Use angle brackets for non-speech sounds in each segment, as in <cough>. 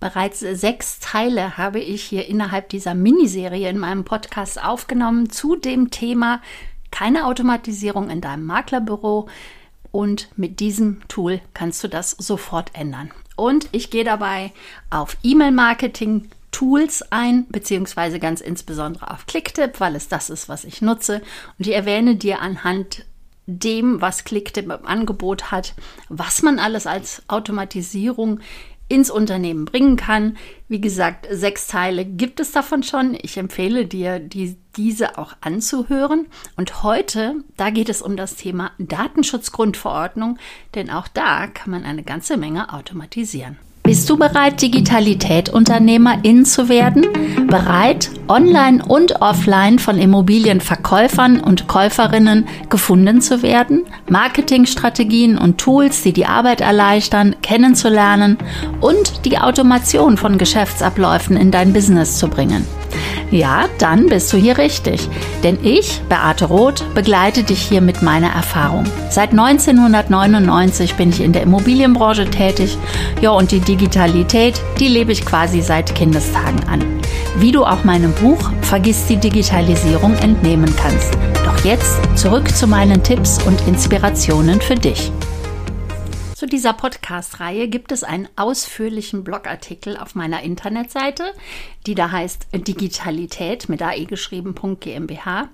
Bereits sechs Teile habe ich hier innerhalb dieser Miniserie in meinem Podcast aufgenommen zu dem Thema keine Automatisierung in deinem Maklerbüro. Und mit diesem Tool kannst du das sofort ändern. Und ich gehe dabei auf E-Mail-Marketing, Tools ein, beziehungsweise ganz insbesondere auf Clicktip, weil es das ist, was ich nutze. Und ich erwähne dir anhand dem, was Clicktip im Angebot hat, was man alles als Automatisierung ins Unternehmen bringen kann. Wie gesagt, sechs Teile gibt es davon schon. Ich empfehle dir, die, diese auch anzuhören. Und heute, da geht es um das Thema Datenschutzgrundverordnung, denn auch da kann man eine ganze Menge automatisieren. Bist du bereit, Digitalität Unternehmerin zu werden? Bereit, online und offline von Immobilienverkäufern und Käuferinnen gefunden zu werden? Marketingstrategien und Tools, die die Arbeit erleichtern, kennenzulernen und die Automation von Geschäftsabläufen in dein Business zu bringen? Ja, dann bist du hier richtig. Denn ich, Beate Roth, begleite dich hier mit meiner Erfahrung. Seit 1999 bin ich in der Immobilienbranche tätig. Ja, und die Digitalität, die lebe ich quasi seit Kindestagen an. Wie du auch meinem Buch Vergiss die Digitalisierung entnehmen kannst. Doch jetzt zurück zu meinen Tipps und Inspirationen für dich. Dieser Podcast-Reihe gibt es einen ausführlichen Blogartikel auf meiner Internetseite, die da heißt Digitalität mit AE geschrieben.gmbH.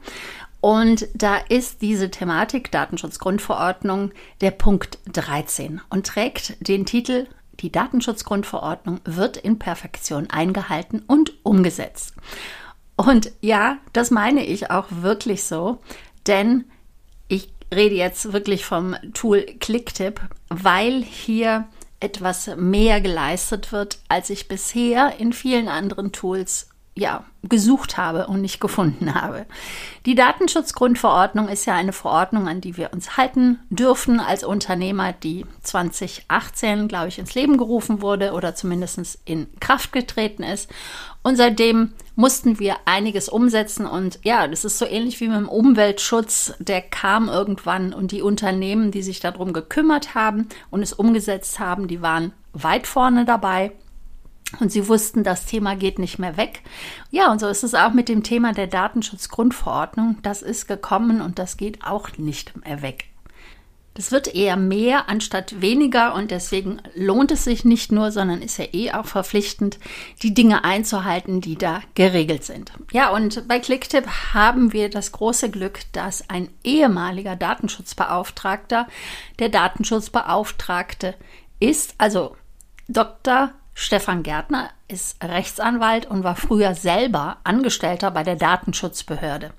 Und da ist diese Thematik Datenschutzgrundverordnung der Punkt 13 und trägt den Titel Die Datenschutzgrundverordnung wird in Perfektion eingehalten und umgesetzt. Und ja, das meine ich auch wirklich so, denn rede jetzt wirklich vom Tool Clicktip, weil hier etwas mehr geleistet wird, als ich bisher in vielen anderen Tools ja, gesucht habe und nicht gefunden habe. Die Datenschutzgrundverordnung ist ja eine Verordnung, an die wir uns halten dürfen als Unternehmer, die 2018, glaube ich, ins Leben gerufen wurde oder zumindest in Kraft getreten ist. Und seitdem mussten wir einiges umsetzen. Und ja, das ist so ähnlich wie mit dem Umweltschutz. Der kam irgendwann und die Unternehmen, die sich darum gekümmert haben und es umgesetzt haben, die waren weit vorne dabei. Und sie wussten, das Thema geht nicht mehr weg. Ja, und so ist es auch mit dem Thema der Datenschutzgrundverordnung. Das ist gekommen und das geht auch nicht mehr weg. Das wird eher mehr anstatt weniger und deswegen lohnt es sich nicht nur, sondern ist ja eh auch verpflichtend, die Dinge einzuhalten, die da geregelt sind. Ja, und bei Clicktip haben wir das große Glück, dass ein ehemaliger Datenschutzbeauftragter der Datenschutzbeauftragte ist, also Dr. Stefan Gärtner ist Rechtsanwalt und war früher selber Angestellter bei der Datenschutzbehörde.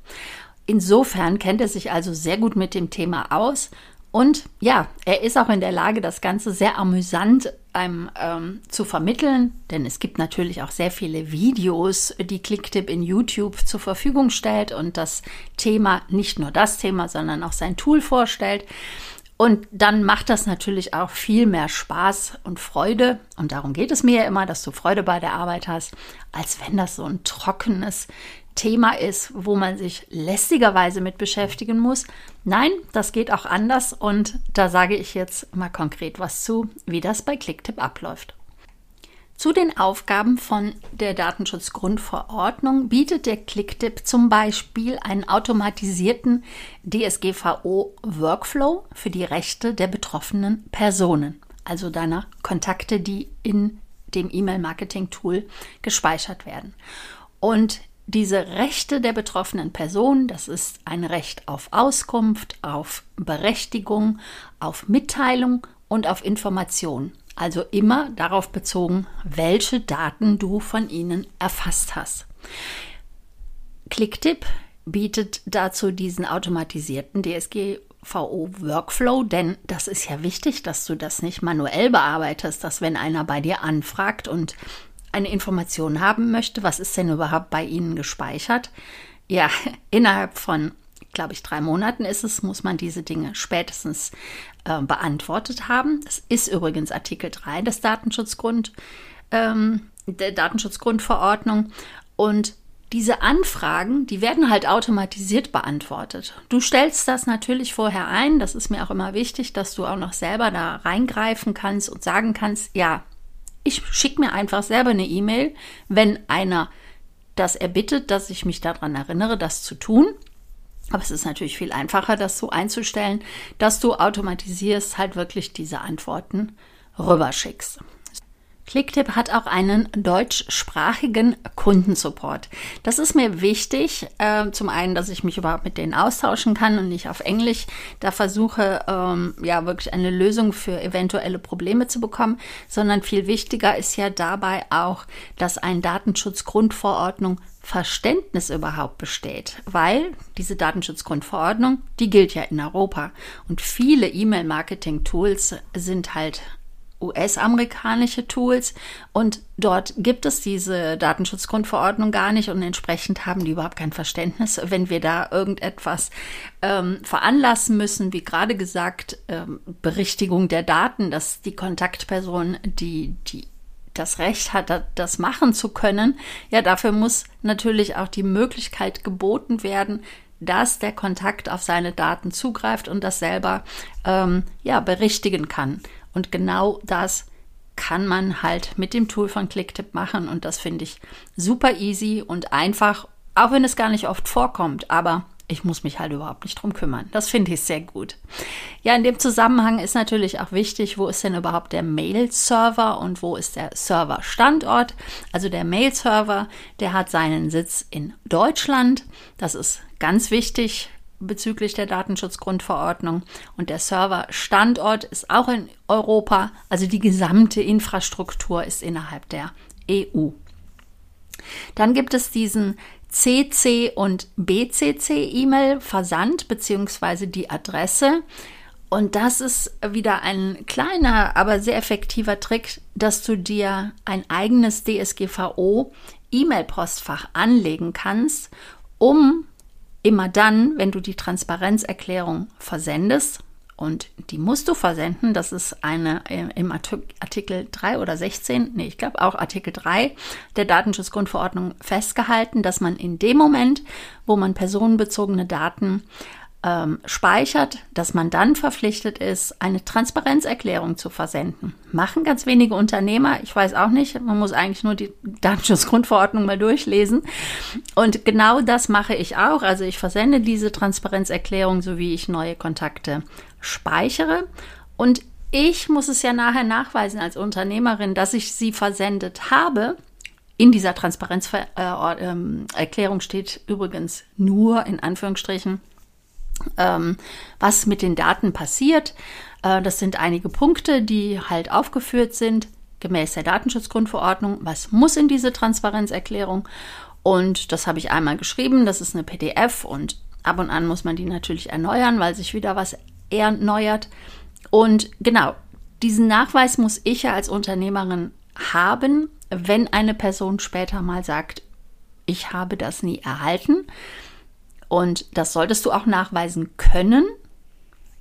Insofern kennt er sich also sehr gut mit dem Thema aus und ja, er ist auch in der Lage, das Ganze sehr amüsant ähm, zu vermitteln, denn es gibt natürlich auch sehr viele Videos, die Clicktip in YouTube zur Verfügung stellt und das Thema, nicht nur das Thema, sondern auch sein Tool vorstellt. Und dann macht das natürlich auch viel mehr Spaß und Freude. Und darum geht es mir ja immer, dass du Freude bei der Arbeit hast, als wenn das so ein trockenes Thema ist, wo man sich lästigerweise mit beschäftigen muss. Nein, das geht auch anders. Und da sage ich jetzt mal konkret was zu, wie das bei Clicktip abläuft. Zu den Aufgaben von der Datenschutzgrundverordnung bietet der Clicktip zum Beispiel einen automatisierten DSGVO-Workflow für die Rechte der betroffenen Personen, also deiner Kontakte, die in dem E-Mail-Marketing-Tool gespeichert werden. Und diese Rechte der betroffenen Person, das ist ein Recht auf Auskunft, auf Berechtigung, auf Mitteilung und auf Information. Also immer darauf bezogen, welche Daten du von ihnen erfasst hast. Clicktip bietet dazu diesen automatisierten DSGVO-Workflow, denn das ist ja wichtig, dass du das nicht manuell bearbeitest, dass wenn einer bei dir anfragt und eine Information haben möchte, was ist denn überhaupt bei Ihnen gespeichert? Ja, <laughs> innerhalb von, glaube ich, drei Monaten ist es, muss man diese Dinge spätestens äh, beantwortet haben. Das ist übrigens Artikel 3 des Datenschutzgrund, ähm, der Datenschutzgrundverordnung. Und diese Anfragen, die werden halt automatisiert beantwortet. Du stellst das natürlich vorher ein. Das ist mir auch immer wichtig, dass du auch noch selber da reingreifen kannst und sagen kannst, ja, Ich schicke mir einfach selber eine E-Mail, wenn einer das erbittet, dass ich mich daran erinnere, das zu tun. Aber es ist natürlich viel einfacher, das so einzustellen, dass du automatisierst halt wirklich diese Antworten rüberschickst. Clicktip hat auch einen deutschsprachigen Kundensupport. Das ist mir wichtig. Äh, zum einen, dass ich mich überhaupt mit denen austauschen kann und nicht auf Englisch da versuche, ähm, ja, wirklich eine Lösung für eventuelle Probleme zu bekommen, sondern viel wichtiger ist ja dabei auch, dass ein Datenschutzgrundverordnung Verständnis überhaupt besteht, weil diese Datenschutzgrundverordnung, die gilt ja in Europa und viele E-Mail-Marketing-Tools sind halt US-amerikanische Tools. Und dort gibt es diese Datenschutzgrundverordnung gar nicht. Und entsprechend haben die überhaupt kein Verständnis, wenn wir da irgendetwas ähm, veranlassen müssen, wie gerade gesagt, ähm, Berichtigung der Daten, dass die Kontaktperson, die, die das Recht hat, das machen zu können, ja, dafür muss natürlich auch die Möglichkeit geboten werden, dass der Kontakt auf seine Daten zugreift und das selber ähm, ja berichtigen kann. Und genau das kann man halt mit dem Tool von Clicktip machen und das finde ich super easy und einfach, auch wenn es gar nicht oft vorkommt, aber ich muss mich halt überhaupt nicht drum kümmern. Das finde ich sehr gut. Ja, in dem Zusammenhang ist natürlich auch wichtig, wo ist denn überhaupt der Mail-Server und wo ist der Server-Standort? Also der Mail-Server, der hat seinen Sitz in Deutschland. Das ist ganz wichtig bezüglich der Datenschutzgrundverordnung. Und der Serverstandort ist auch in Europa, also die gesamte Infrastruktur ist innerhalb der EU. Dann gibt es diesen CC und BCC E-Mail Versand beziehungsweise die Adresse. Und das ist wieder ein kleiner, aber sehr effektiver Trick, dass du dir ein eigenes DSGVO E-Mail-Postfach anlegen kannst, um immer dann, wenn du die Transparenzerklärung versendest, und die musst du versenden, das ist eine äh, im Artikel 3 oder 16, nee, ich glaube auch Artikel 3 der Datenschutzgrundverordnung festgehalten, dass man in dem Moment, wo man personenbezogene Daten ähm, speichert, dass man dann verpflichtet ist, eine Transparenzerklärung zu versenden. Machen ganz wenige Unternehmer. Ich weiß auch nicht. Man muss eigentlich nur die Datenschutzgrundverordnung mal durchlesen. Und genau das mache ich auch. Also ich versende diese Transparenzerklärung, so wie ich neue Kontakte speichere. Und ich muss es ja nachher nachweisen als Unternehmerin, dass ich sie versendet habe. In dieser Transparenzerklärung steht übrigens nur in Anführungsstrichen ähm, was mit den Daten passiert. Äh, das sind einige Punkte, die halt aufgeführt sind gemäß der Datenschutzgrundverordnung. Was muss in diese Transparenzerklärung? Und das habe ich einmal geschrieben. Das ist eine PDF und ab und an muss man die natürlich erneuern, weil sich wieder was erneuert. Und genau, diesen Nachweis muss ich ja als Unternehmerin haben, wenn eine Person später mal sagt, ich habe das nie erhalten. Und das solltest du auch nachweisen können.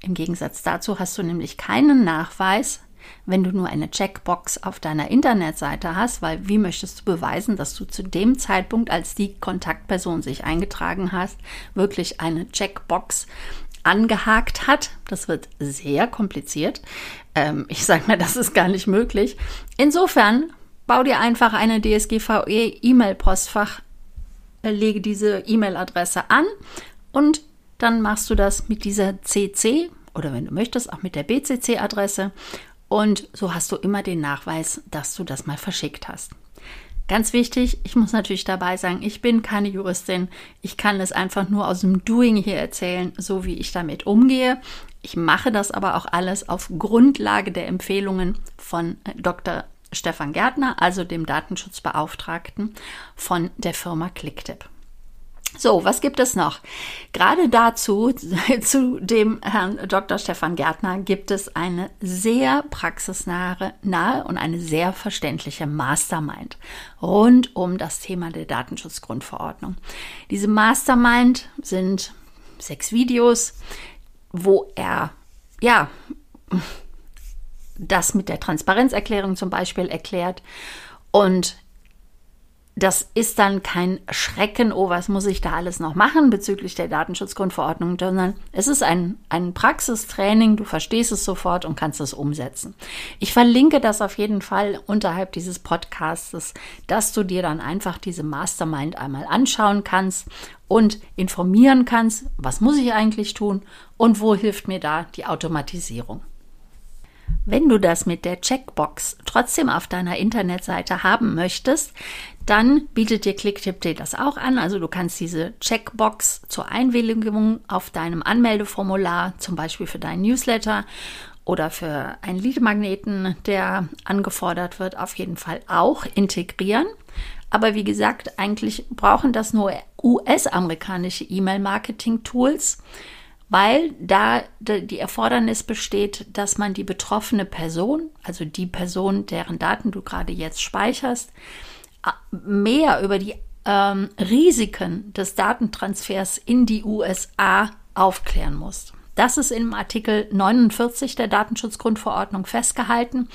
Im Gegensatz dazu hast du nämlich keinen Nachweis, wenn du nur eine Checkbox auf deiner Internetseite hast, weil wie möchtest du beweisen, dass du zu dem Zeitpunkt, als die Kontaktperson sich eingetragen hast, wirklich eine Checkbox angehakt hat. Das wird sehr kompliziert. Ähm, ich sage mal, das ist gar nicht möglich. Insofern bau dir einfach eine DSGVE E-Mail-Postfach lege diese E-Mail-Adresse an und dann machst du das mit dieser CC oder wenn du möchtest auch mit der BCC-Adresse und so hast du immer den Nachweis, dass du das mal verschickt hast. Ganz wichtig, ich muss natürlich dabei sagen, ich bin keine Juristin. Ich kann es einfach nur aus dem Doing hier erzählen, so wie ich damit umgehe. Ich mache das aber auch alles auf Grundlage der Empfehlungen von Dr. Stefan Gärtner, also dem Datenschutzbeauftragten von der Firma Clicktip. So, was gibt es noch? Gerade dazu, <laughs> zu dem Herrn Dr. Stefan Gärtner, gibt es eine sehr praxisnahe nahe und eine sehr verständliche Mastermind rund um das Thema der Datenschutzgrundverordnung. Diese Mastermind sind sechs Videos, wo er, ja, das mit der Transparenzerklärung zum Beispiel erklärt und das ist dann kein Schrecken, oh, was muss ich da alles noch machen bezüglich der Datenschutzgrundverordnung, sondern es ist ein, ein Praxistraining, du verstehst es sofort und kannst es umsetzen. Ich verlinke das auf jeden Fall unterhalb dieses Podcasts, dass du dir dann einfach diese Mastermind einmal anschauen kannst und informieren kannst, was muss ich eigentlich tun und wo hilft mir da die Automatisierung. Wenn du das mit der Checkbox trotzdem auf deiner Internetseite haben möchtest, dann bietet dir ClickTip das auch an. Also du kannst diese Checkbox zur Einwilligung auf deinem Anmeldeformular, zum Beispiel für deinen Newsletter oder für einen Leadmagneten, der angefordert wird, auf jeden Fall auch integrieren. Aber wie gesagt, eigentlich brauchen das nur US-amerikanische E-Mail-Marketing-Tools, weil da die Erfordernis besteht, dass man die betroffene Person, also die Person, deren Daten du gerade jetzt speicherst, mehr über die ähm, Risiken des Datentransfers in die USA aufklären musst. Das ist im Artikel 49 der Datenschutzgrundverordnung festgehalten.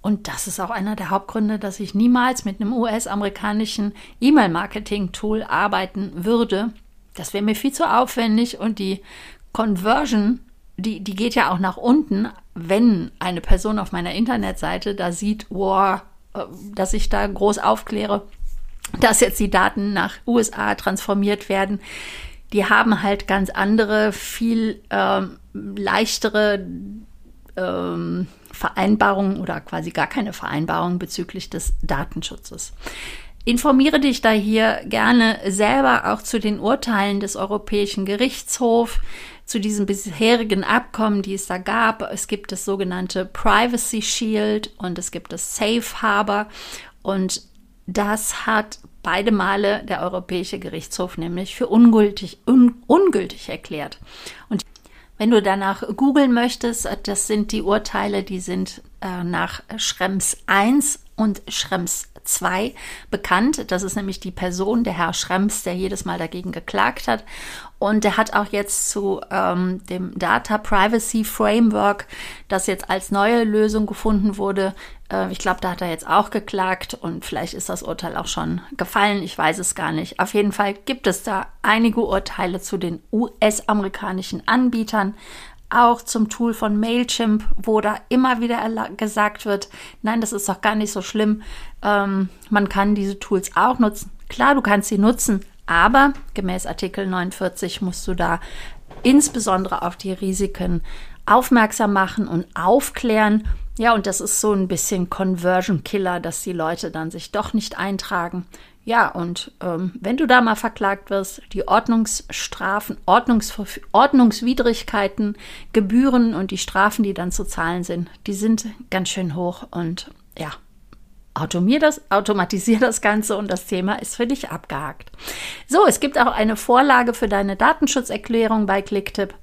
Und das ist auch einer der Hauptgründe, dass ich niemals mit einem US-amerikanischen E-Mail-Marketing-Tool arbeiten würde. Das wäre mir viel zu aufwendig und die Conversion, die, die geht ja auch nach unten, wenn eine Person auf meiner Internetseite da sieht, wow, äh, dass ich da groß aufkläre, dass jetzt die Daten nach USA transformiert werden. Die haben halt ganz andere, viel ähm, leichtere ähm, Vereinbarungen oder quasi gar keine Vereinbarungen bezüglich des Datenschutzes. Informiere dich da hier gerne selber auch zu den Urteilen des Europäischen Gerichtshofs, zu diesen bisherigen Abkommen, die es da gab. Es gibt das sogenannte Privacy Shield und es gibt das Safe Harbor und das hat beide Male der Europäische Gerichtshof nämlich für ungültig, un, ungültig erklärt. Und wenn du danach googeln möchtest, das sind die Urteile, die sind äh, nach Schrems 1 und Schrems 2 bekannt. Das ist nämlich die Person, der Herr Schrems, der jedes Mal dagegen geklagt hat. Und der hat auch jetzt zu ähm, dem Data Privacy Framework, das jetzt als neue Lösung gefunden wurde, äh, ich glaube, da hat er jetzt auch geklagt und vielleicht ist das Urteil auch schon gefallen. Ich weiß es gar nicht. Auf jeden Fall gibt es da einige Urteile zu den US-amerikanischen Anbietern auch zum Tool von Mailchimp, wo da immer wieder gesagt wird, nein, das ist doch gar nicht so schlimm. Ähm, man kann diese Tools auch nutzen. Klar, du kannst sie nutzen, aber gemäß Artikel 49 musst du da insbesondere auf die Risiken aufmerksam machen und aufklären. Ja, und das ist so ein bisschen Conversion Killer, dass die Leute dann sich doch nicht eintragen. Ja, und ähm, wenn du da mal verklagt wirst, die Ordnungsstrafen, Ordnungs Ordnungswidrigkeiten, Gebühren und die Strafen, die dann zu zahlen sind, die sind ganz schön hoch und ja, automier das, automatisier das Ganze und das Thema ist für dich abgehakt. So, es gibt auch eine Vorlage für deine Datenschutzerklärung bei Clicktip.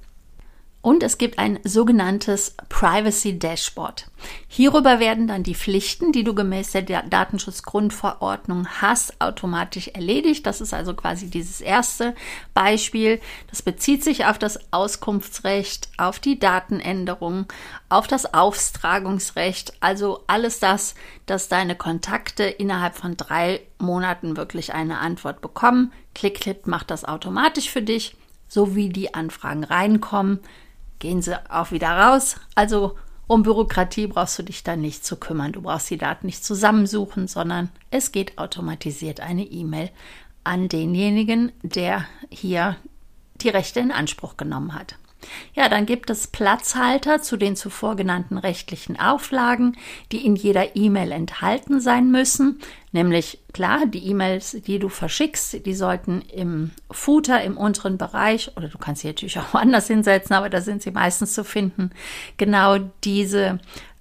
Und es gibt ein sogenanntes Privacy Dashboard. Hierüber werden dann die Pflichten, die du gemäß der Datenschutzgrundverordnung hast, automatisch erledigt. Das ist also quasi dieses erste Beispiel. Das bezieht sich auf das Auskunftsrecht, auf die Datenänderung, auf das Austragungsrecht, also alles das, dass deine Kontakte innerhalb von drei Monaten wirklich eine Antwort bekommen. ClickClip macht das automatisch für dich, so wie die Anfragen reinkommen gehen sie auch wieder raus. Also um Bürokratie brauchst du dich dann nicht zu kümmern. Du brauchst die Daten nicht zusammensuchen, sondern es geht automatisiert eine E-Mail an denjenigen, der hier die Rechte in Anspruch genommen hat. Ja, dann gibt es Platzhalter zu den zuvor genannten rechtlichen Auflagen, die in jeder E-Mail enthalten sein müssen. Nämlich klar, die E-Mails, die du verschickst, die sollten im Footer im unteren Bereich, oder du kannst sie natürlich auch <laughs> woanders hinsetzen, aber da sind sie meistens zu finden, genau diese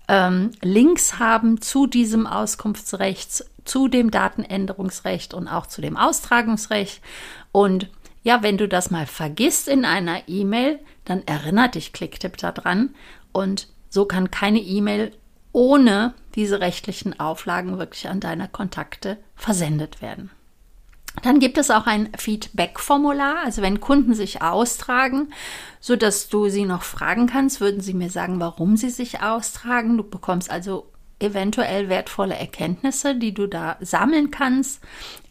ähm, Links haben zu diesem Auskunftsrecht, zu dem Datenänderungsrecht und auch zu dem Austragungsrecht. Und ja, wenn du das mal vergisst in einer E-Mail, dann erinnert dich Clicktip daran und so kann keine E-Mail ohne diese rechtlichen Auflagen wirklich an deine Kontakte versendet werden. Dann gibt es auch ein Feedback-Formular, also wenn Kunden sich austragen, so dass du sie noch fragen kannst, würden sie mir sagen, warum sie sich austragen. Du bekommst also eventuell wertvolle Erkenntnisse, die du da sammeln kannst.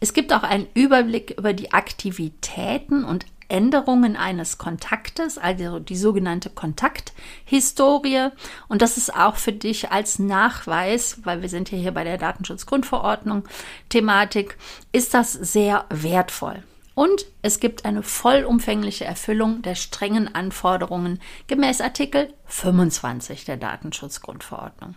Es gibt auch einen Überblick über die Aktivitäten und Änderungen eines Kontaktes, also die sogenannte Kontakthistorie. Und das ist auch für dich als Nachweis, weil wir sind ja hier bei der Datenschutzgrundverordnung Thematik, ist das sehr wertvoll. Und es gibt eine vollumfängliche Erfüllung der strengen Anforderungen gemäß Artikel 25 der Datenschutzgrundverordnung.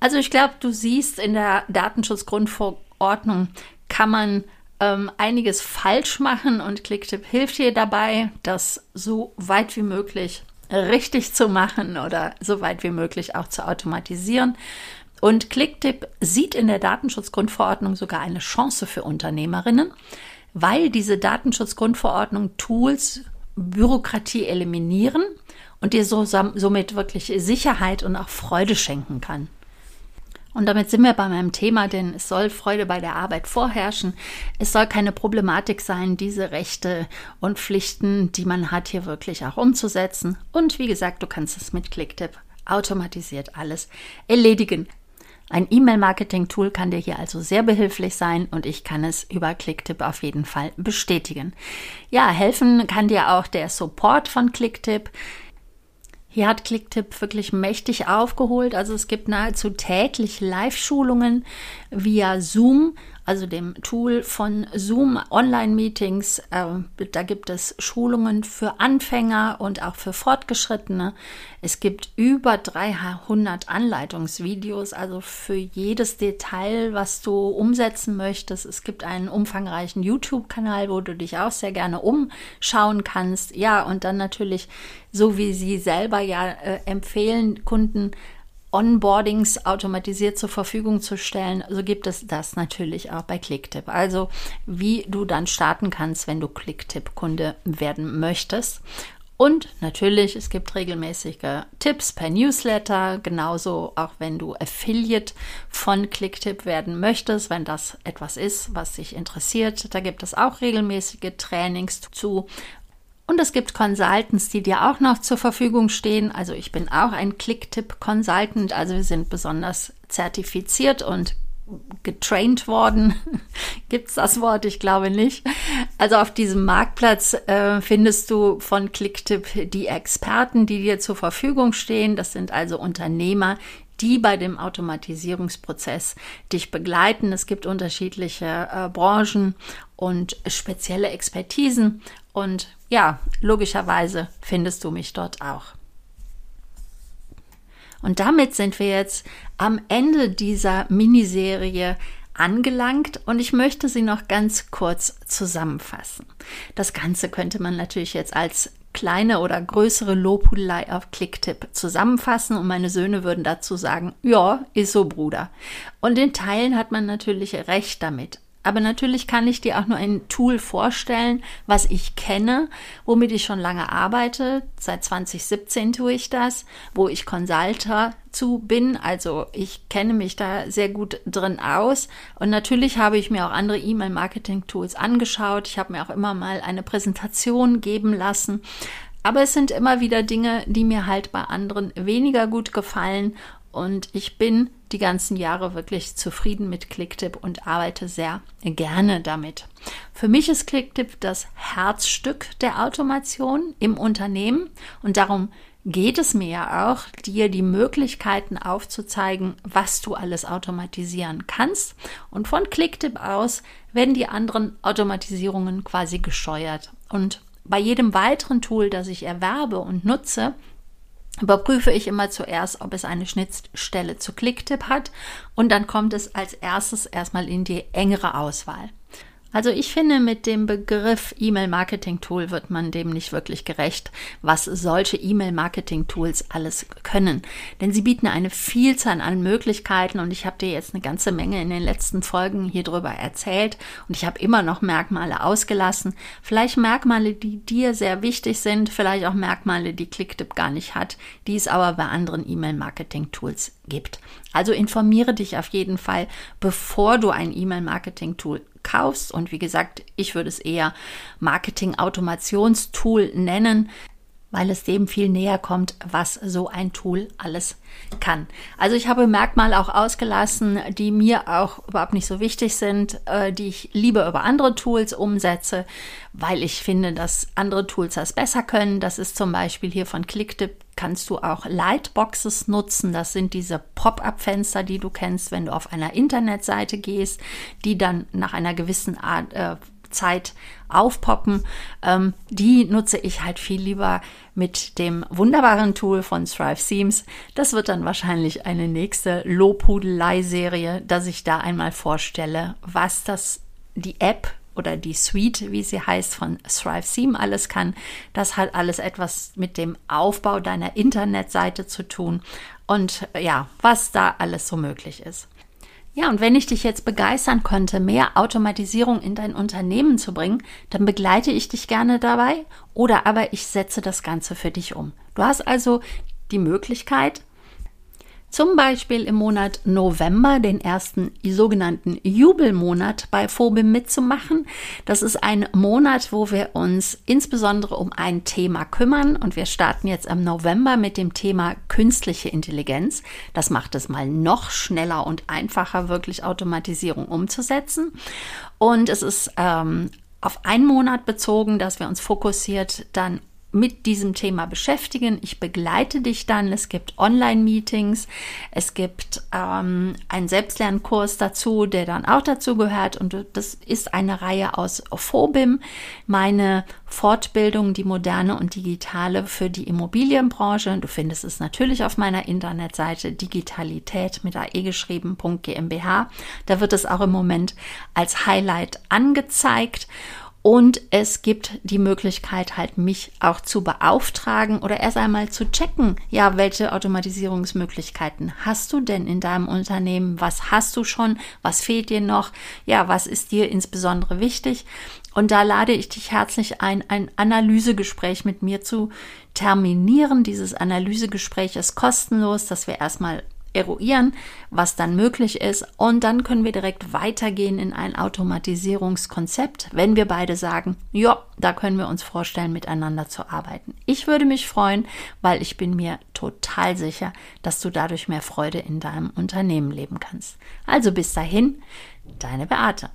Also ich glaube, du siehst, in der Datenschutzgrundverordnung kann man ähm, einiges falsch machen und Clicktip hilft dir dabei, das so weit wie möglich richtig zu machen oder so weit wie möglich auch zu automatisieren. Und Clicktip sieht in der Datenschutzgrundverordnung sogar eine Chance für Unternehmerinnen, weil diese Datenschutzgrundverordnung Tools Bürokratie eliminieren und dir so, somit wirklich Sicherheit und auch Freude schenken kann. Und damit sind wir bei meinem Thema, denn es soll Freude bei der Arbeit vorherrschen. Es soll keine Problematik sein, diese Rechte und Pflichten, die man hat, hier wirklich auch umzusetzen. Und wie gesagt, du kannst es mit Clicktip automatisiert alles erledigen. Ein E-Mail-Marketing-Tool kann dir hier also sehr behilflich sein und ich kann es über Clicktip auf jeden Fall bestätigen. Ja, helfen kann dir auch der Support von Clicktip. Hier hat Clicktip wirklich mächtig aufgeholt. Also es gibt nahezu täglich Live-Schulungen via Zoom also dem Tool von Zoom Online-Meetings. Äh, da gibt es Schulungen für Anfänger und auch für Fortgeschrittene. Es gibt über 300 Anleitungsvideos, also für jedes Detail, was du umsetzen möchtest. Es gibt einen umfangreichen YouTube-Kanal, wo du dich auch sehr gerne umschauen kannst. Ja, und dann natürlich, so wie sie selber ja äh, empfehlen, Kunden Onboardings automatisiert zur Verfügung zu stellen, so gibt es das natürlich auch bei Clicktip. Also wie du dann starten kannst, wenn du Clicktip-Kunde werden möchtest. Und natürlich, es gibt regelmäßige Tipps per Newsletter, genauso auch wenn du Affiliate von Clicktip werden möchtest, wenn das etwas ist, was dich interessiert. Da gibt es auch regelmäßige Trainings zu und es gibt Consultants, die dir auch noch zur Verfügung stehen. Also ich bin auch ein Clicktip-Consultant. Also wir sind besonders zertifiziert und getraint worden. <laughs> Gibt es das Wort? Ich glaube nicht. Also auf diesem Marktplatz äh, findest du von Clicktip die Experten, die dir zur Verfügung stehen. Das sind also Unternehmer, die bei dem Automatisierungsprozess dich begleiten. Es gibt unterschiedliche äh, Branchen und spezielle Expertisen und ja, logischerweise findest du mich dort auch. Und damit sind wir jetzt am Ende dieser Miniserie angelangt und ich möchte sie noch ganz kurz zusammenfassen. Das Ganze könnte man natürlich jetzt als kleine oder größere Lobhudelei auf Clicktip zusammenfassen und meine Söhne würden dazu sagen, ja, ist so Bruder. Und in Teilen hat man natürlich recht damit. Aber natürlich kann ich dir auch nur ein Tool vorstellen, was ich kenne, womit ich schon lange arbeite. Seit 2017 tue ich das, wo ich Consulter zu bin. Also ich kenne mich da sehr gut drin aus. Und natürlich habe ich mir auch andere E-Mail-Marketing-Tools angeschaut. Ich habe mir auch immer mal eine Präsentation geben lassen. Aber es sind immer wieder Dinge, die mir halt bei anderen weniger gut gefallen. Und ich bin die ganzen Jahre wirklich zufrieden mit Clicktip und arbeite sehr gerne damit. Für mich ist Clicktip das Herzstück der Automation im Unternehmen und darum geht es mir ja auch, dir die Möglichkeiten aufzuzeigen, was du alles automatisieren kannst. Und von Clicktip aus werden die anderen Automatisierungen quasi gesteuert. Und bei jedem weiteren Tool, das ich erwerbe und nutze, überprüfe ich immer zuerst, ob es eine Schnittstelle zu Clicktip hat und dann kommt es als erstes erstmal in die engere Auswahl. Also ich finde, mit dem Begriff E-Mail-Marketing-Tool wird man dem nicht wirklich gerecht, was solche E-Mail-Marketing-Tools alles können. Denn sie bieten eine Vielzahl an Möglichkeiten und ich habe dir jetzt eine ganze Menge in den letzten Folgen hier drüber erzählt und ich habe immer noch Merkmale ausgelassen. Vielleicht Merkmale, die dir sehr wichtig sind, vielleicht auch Merkmale, die Clicktip gar nicht hat, die es aber bei anderen E-Mail-Marketing-Tools gibt. Also informiere dich auf jeden Fall, bevor du ein E-Mail-Marketing-Tool kaufst. Und wie gesagt, ich würde es eher Marketing-Automationstool nennen. weil es dem viel näher kommt, was so ein Tool alles kann. Also ich habe Merkmale auch ausgelassen, die mir auch überhaupt nicht so wichtig sind, äh, die ich lieber über andere Tools umsetze, weil ich finde, dass andere Tools das besser können. Das ist zum Beispiel hier von Clicktip kannst du auch Lightboxes nutzen. Das sind diese Pop-up-Fenster, die du kennst, wenn du auf einer Internetseite gehst, die dann nach einer gewissen Art äh, Zeit aufpoppen. Ähm, die nutze ich halt viel lieber mit dem wunderbaren Tool von Strive Themes. Das wird dann wahrscheinlich eine nächste Lobhudelei-Serie, dass ich da einmal vorstelle, was das die App oder die Suite, wie sie heißt, von Thrive Theme alles kann. Das hat alles etwas mit dem Aufbau deiner Internetseite zu tun und ja, was da alles so möglich ist. Ja, und wenn ich dich jetzt begeistern konnte, mehr Automatisierung in dein Unternehmen zu bringen, dann begleite ich dich gerne dabei oder aber ich setze das Ganze für dich um. Du hast also die Möglichkeit, zum Beispiel im Monat November, den ersten sogenannten Jubelmonat bei Phobim mitzumachen. Das ist ein Monat, wo wir uns insbesondere um ein Thema kümmern und wir starten jetzt im November mit dem Thema künstliche Intelligenz. Das macht es mal noch schneller und einfacher, wirklich Automatisierung umzusetzen. Und es ist ähm, auf einen Monat bezogen, dass wir uns fokussiert dann mit diesem Thema beschäftigen. Ich begleite dich dann. Es gibt Online-Meetings, es gibt ähm, einen Selbstlernkurs dazu, der dann auch dazu gehört. Und das ist eine Reihe aus Phobim, meine Fortbildung, die moderne und digitale für die Immobilienbranche. Du findest es natürlich auf meiner Internetseite digitalität mit ae geschrieben.gmbH. Da wird es auch im Moment als Highlight angezeigt. Und es gibt die Möglichkeit, halt mich auch zu beauftragen oder erst einmal zu checken, ja, welche Automatisierungsmöglichkeiten hast du denn in deinem Unternehmen? Was hast du schon? Was fehlt dir noch? Ja, was ist dir insbesondere wichtig? Und da lade ich dich herzlich ein, ein Analysegespräch mit mir zu terminieren. Dieses Analysegespräch ist kostenlos, dass wir erstmal eruieren, was dann möglich ist und dann können wir direkt weitergehen in ein Automatisierungskonzept, wenn wir beide sagen, ja, da können wir uns vorstellen, miteinander zu arbeiten. Ich würde mich freuen, weil ich bin mir total sicher, dass du dadurch mehr Freude in deinem Unternehmen leben kannst. Also bis dahin, deine Beate.